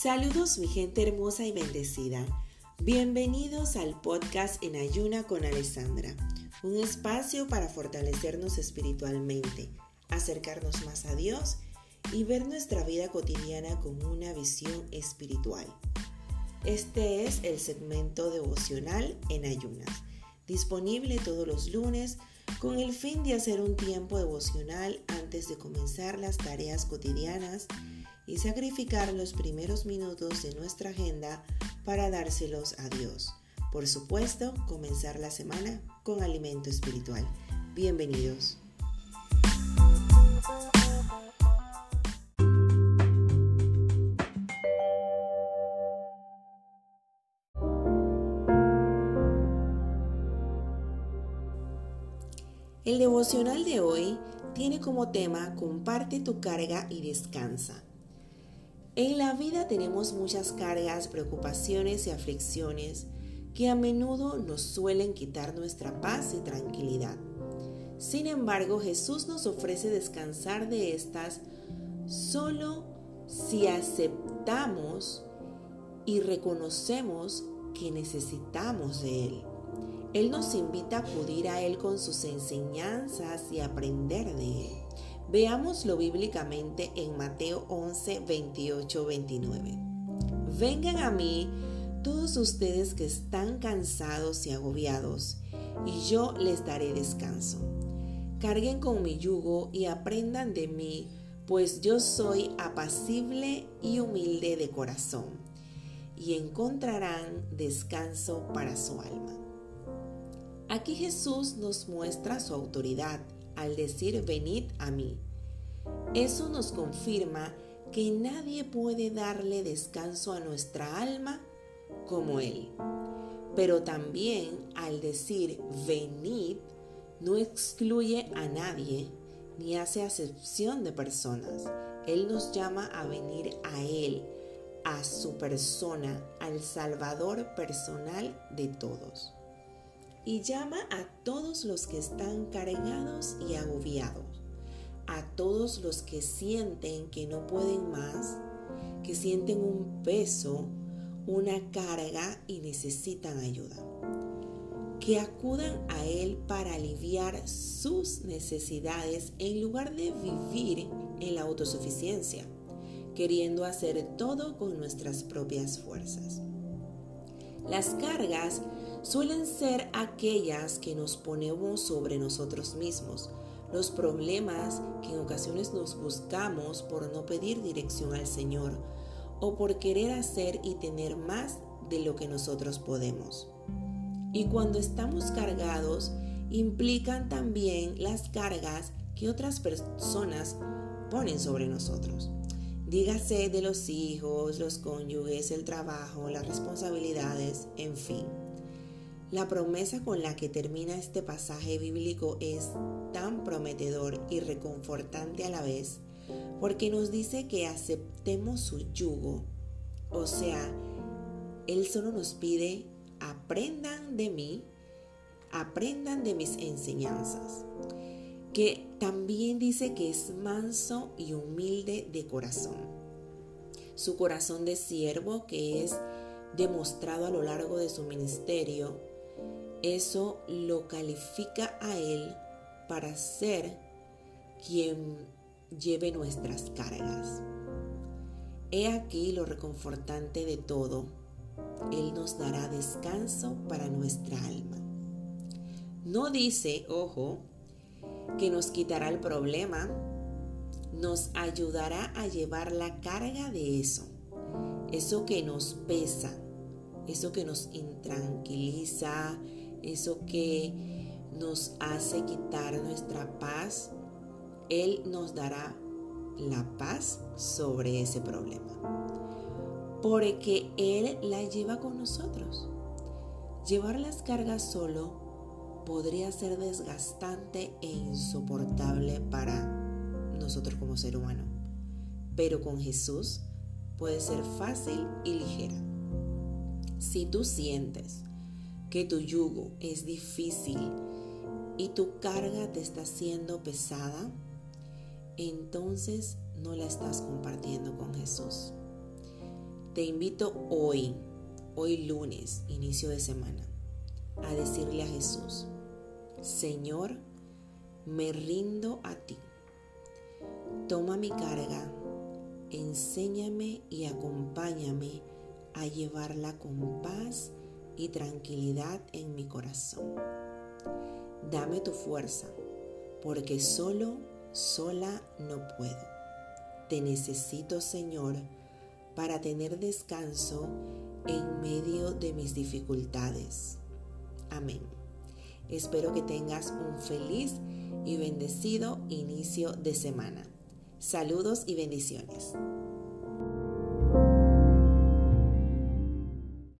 Saludos mi gente hermosa y bendecida. Bienvenidos al podcast En Ayuna con Alessandra, un espacio para fortalecernos espiritualmente, acercarnos más a Dios y ver nuestra vida cotidiana con una visión espiritual. Este es el segmento devocional en ayunas, disponible todos los lunes con el fin de hacer un tiempo devocional antes de comenzar las tareas cotidianas y sacrificar los primeros minutos de nuestra agenda para dárselos a Dios. Por supuesto, comenzar la semana con alimento espiritual. Bienvenidos. El devocional de hoy tiene como tema Comparte tu carga y descansa. En la vida tenemos muchas cargas, preocupaciones y aflicciones que a menudo nos suelen quitar nuestra paz y tranquilidad. Sin embargo, Jesús nos ofrece descansar de estas solo si aceptamos y reconocemos que necesitamos de Él. Él nos invita a acudir a Él con sus enseñanzas y aprender de Él. Veámoslo bíblicamente en Mateo 11, 28, 29. Vengan a mí todos ustedes que están cansados y agobiados, y yo les daré descanso. Carguen con mi yugo y aprendan de mí, pues yo soy apacible y humilde de corazón, y encontrarán descanso para su alma. Aquí Jesús nos muestra su autoridad al decir venid a mí. Eso nos confirma que nadie puede darle descanso a nuestra alma como Él. Pero también al decir venid no excluye a nadie ni hace acepción de personas. Él nos llama a venir a Él, a su persona, al Salvador personal de todos y llama a todos los que están cargados y agobiados, a todos los que sienten que no pueden más, que sienten un peso, una carga y necesitan ayuda. Que acudan a Él para aliviar sus necesidades en lugar de vivir en la autosuficiencia, queriendo hacer todo con nuestras propias fuerzas. Las cargas suelen ser aquellas que nos ponemos sobre nosotros mismos, los problemas que en ocasiones nos buscamos por no pedir dirección al Señor o por querer hacer y tener más de lo que nosotros podemos. Y cuando estamos cargados, implican también las cargas que otras personas ponen sobre nosotros. Dígase de los hijos, los cónyuges, el trabajo, las responsabilidades, en fin. La promesa con la que termina este pasaje bíblico es tan prometedor y reconfortante a la vez, porque nos dice que aceptemos su yugo. O sea, Él solo nos pide, aprendan de mí, aprendan de mis enseñanzas. Que también dice que es manso y humilde de corazón. Su corazón de siervo que es demostrado a lo largo de su ministerio eso lo califica a Él para ser quien lleve nuestras cargas. He aquí lo reconfortante de todo. Él nos dará descanso para nuestra alma. No dice, ojo, que nos quitará el problema, nos ayudará a llevar la carga de eso, eso que nos pesa, eso que nos intranquiliza, eso que nos hace quitar nuestra paz, Él nos dará la paz sobre ese problema. Porque Él la lleva con nosotros. Llevar las cargas solo podría ser desgastante e insoportable para nosotros como ser humano. Pero con Jesús puede ser fácil y ligera. Si tú sientes que tu yugo es difícil y tu carga te está siendo pesada, entonces no la estás compartiendo con Jesús. Te invito hoy, hoy lunes, inicio de semana, a decirle a Jesús, Señor, me rindo a ti. Toma mi carga, enséñame y acompáñame a llevarla con paz y tranquilidad en mi corazón. Dame tu fuerza, porque solo, sola no puedo. Te necesito, Señor, para tener descanso en medio de mis dificultades. Amén. Espero que tengas un feliz y bendecido inicio de semana. Saludos y bendiciones.